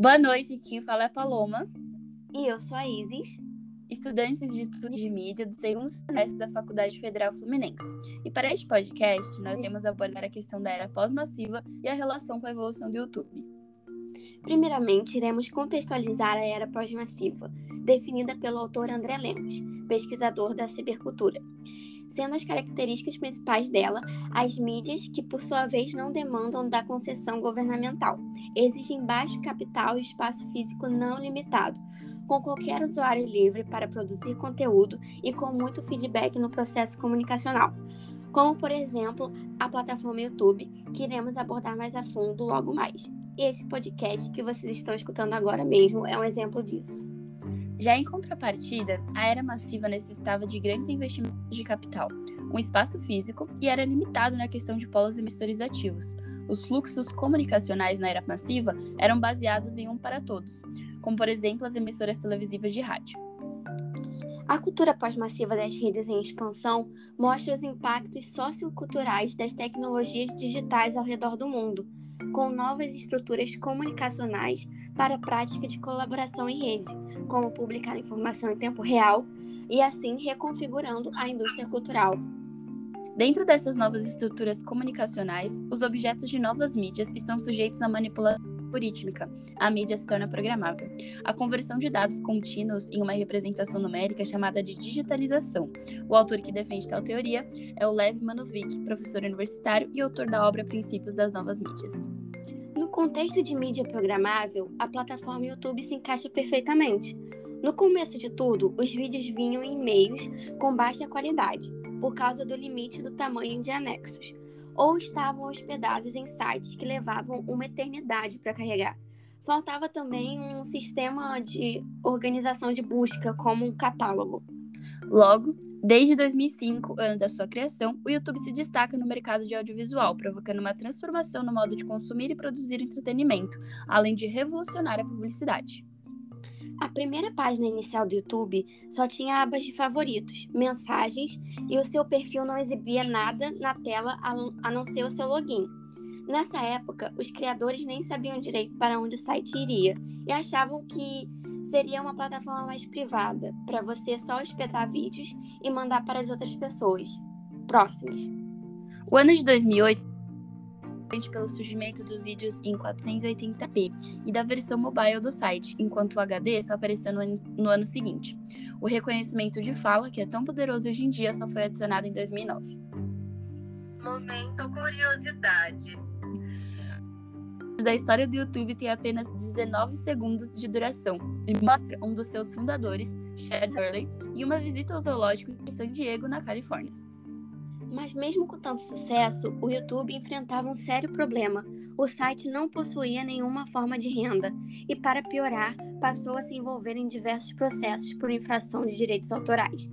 Boa noite, quem fala é a Paloma. E eu sou a Isis. Estudantes de estudo de mídia do segundo semestre da Faculdade Federal Fluminense. E para este podcast, nós iremos abordar a questão da era pós-massiva e a relação com a evolução do YouTube. Primeiramente, iremos contextualizar a era pós-massiva, definida pelo autor André Lemos, pesquisador da cibercultura sendo as características principais dela as mídias, que por sua vez não demandam da concessão governamental, exigem baixo capital e espaço físico não limitado, com qualquer usuário livre para produzir conteúdo e com muito feedback no processo comunicacional. Como, por exemplo, a plataforma YouTube, que iremos abordar mais a fundo logo mais. Este podcast que vocês estão escutando agora mesmo é um exemplo disso. Já em contrapartida, a era massiva necessitava de grandes investimentos de capital, um espaço físico e era limitado na questão de polos emissores ativos. Os fluxos comunicacionais na era massiva eram baseados em um para todos, como por exemplo as emissoras televisivas de rádio. A cultura pós-massiva das redes em expansão mostra os impactos socioculturais das tecnologias digitais ao redor do mundo, com novas estruturas comunicacionais para a prática de colaboração em rede, como publicar informação em tempo real e assim reconfigurando a indústria cultural. Dentro dessas novas estruturas comunicacionais, os objetos de novas mídias estão sujeitos à manipulação algorítmica. A mídia se torna programável. A conversão de dados contínuos em uma representação numérica é chamada de digitalização. O autor que defende tal teoria é o Lev Manovic, professor universitário e autor da obra Princípios das Novas Mídias contexto de mídia programável, a plataforma YouTube se encaixa perfeitamente. No começo de tudo, os vídeos vinham em meios com baixa qualidade, por causa do limite do tamanho de anexos, ou estavam hospedados em sites que levavam uma eternidade para carregar. Faltava também um sistema de organização de busca, como um catálogo. Logo, desde 2005, ano da sua criação, o YouTube se destaca no mercado de audiovisual, provocando uma transformação no modo de consumir e produzir entretenimento, além de revolucionar a publicidade. A primeira página inicial do YouTube só tinha abas de favoritos, mensagens e o seu perfil não exibia nada na tela a não ser o seu login. Nessa época, os criadores nem sabiam direito para onde o site iria e achavam que seria uma plataforma mais privada, para você só hospedar vídeos e mandar para as outras pessoas próximas. O ano de 2008 pelo surgimento dos vídeos em 480p e da versão mobile do site, enquanto o HD só apareceu no, no ano seguinte. O reconhecimento de fala, que é tão poderoso hoje em dia, só foi adicionado em 2009. Momento curiosidade da história do YouTube tem apenas 19 segundos de duração e mostra um dos seus fundadores, Chad Hurley, em uma visita ao zoológico em San Diego, na Califórnia. Mas mesmo com tanto sucesso, o YouTube enfrentava um sério problema. O site não possuía nenhuma forma de renda e, para piorar, passou a se envolver em diversos processos por infração de direitos autorais.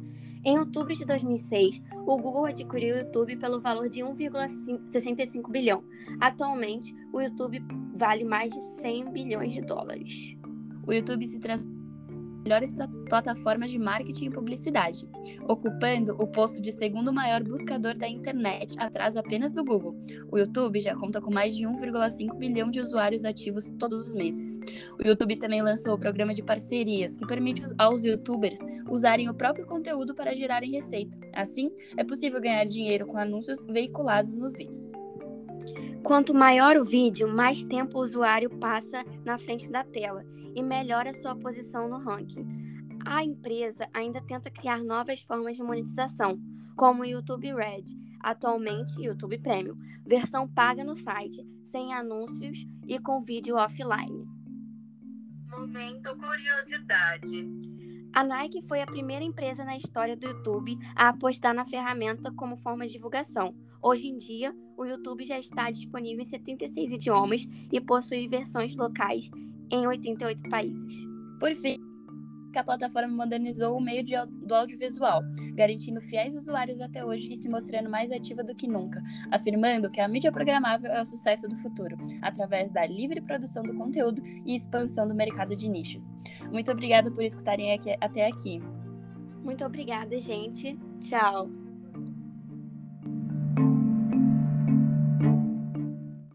Em outubro de 2006, o Google adquiriu o YouTube pelo valor de 1,65 bilhão. Atualmente, o YouTube vale mais de 100 bilhões de dólares. O YouTube se transformou melhores plataformas de marketing e publicidade, ocupando o posto de segundo maior buscador da internet, atrás apenas do Google. O YouTube já conta com mais de 1,5 bilhão de usuários ativos todos os meses. O YouTube também lançou o programa de parcerias, que permite aos youtubers usarem o próprio conteúdo para gerarem receita. Assim, é possível ganhar dinheiro com anúncios veiculados nos vídeos. Quanto maior o vídeo, mais tempo o usuário passa na frente da tela e melhora sua posição no ranking. A empresa ainda tenta criar novas formas de monetização, como o YouTube Red, atualmente YouTube Premium, versão paga no site, sem anúncios e com vídeo offline. Momento curiosidade. A Nike foi a primeira empresa na história do YouTube a apostar na ferramenta como forma de divulgação. Hoje em dia, o YouTube já está disponível em 76 idiomas e possui versões locais em 88 países. Por fim, a plataforma modernizou o meio de, do audiovisual, garantindo fiéis usuários até hoje e se mostrando mais ativa do que nunca, afirmando que a mídia programável é o sucesso do futuro, através da livre produção do conteúdo e expansão do mercado de nichos. Muito obrigada por escutarem aqui, até aqui. Muito obrigada, gente. Tchau.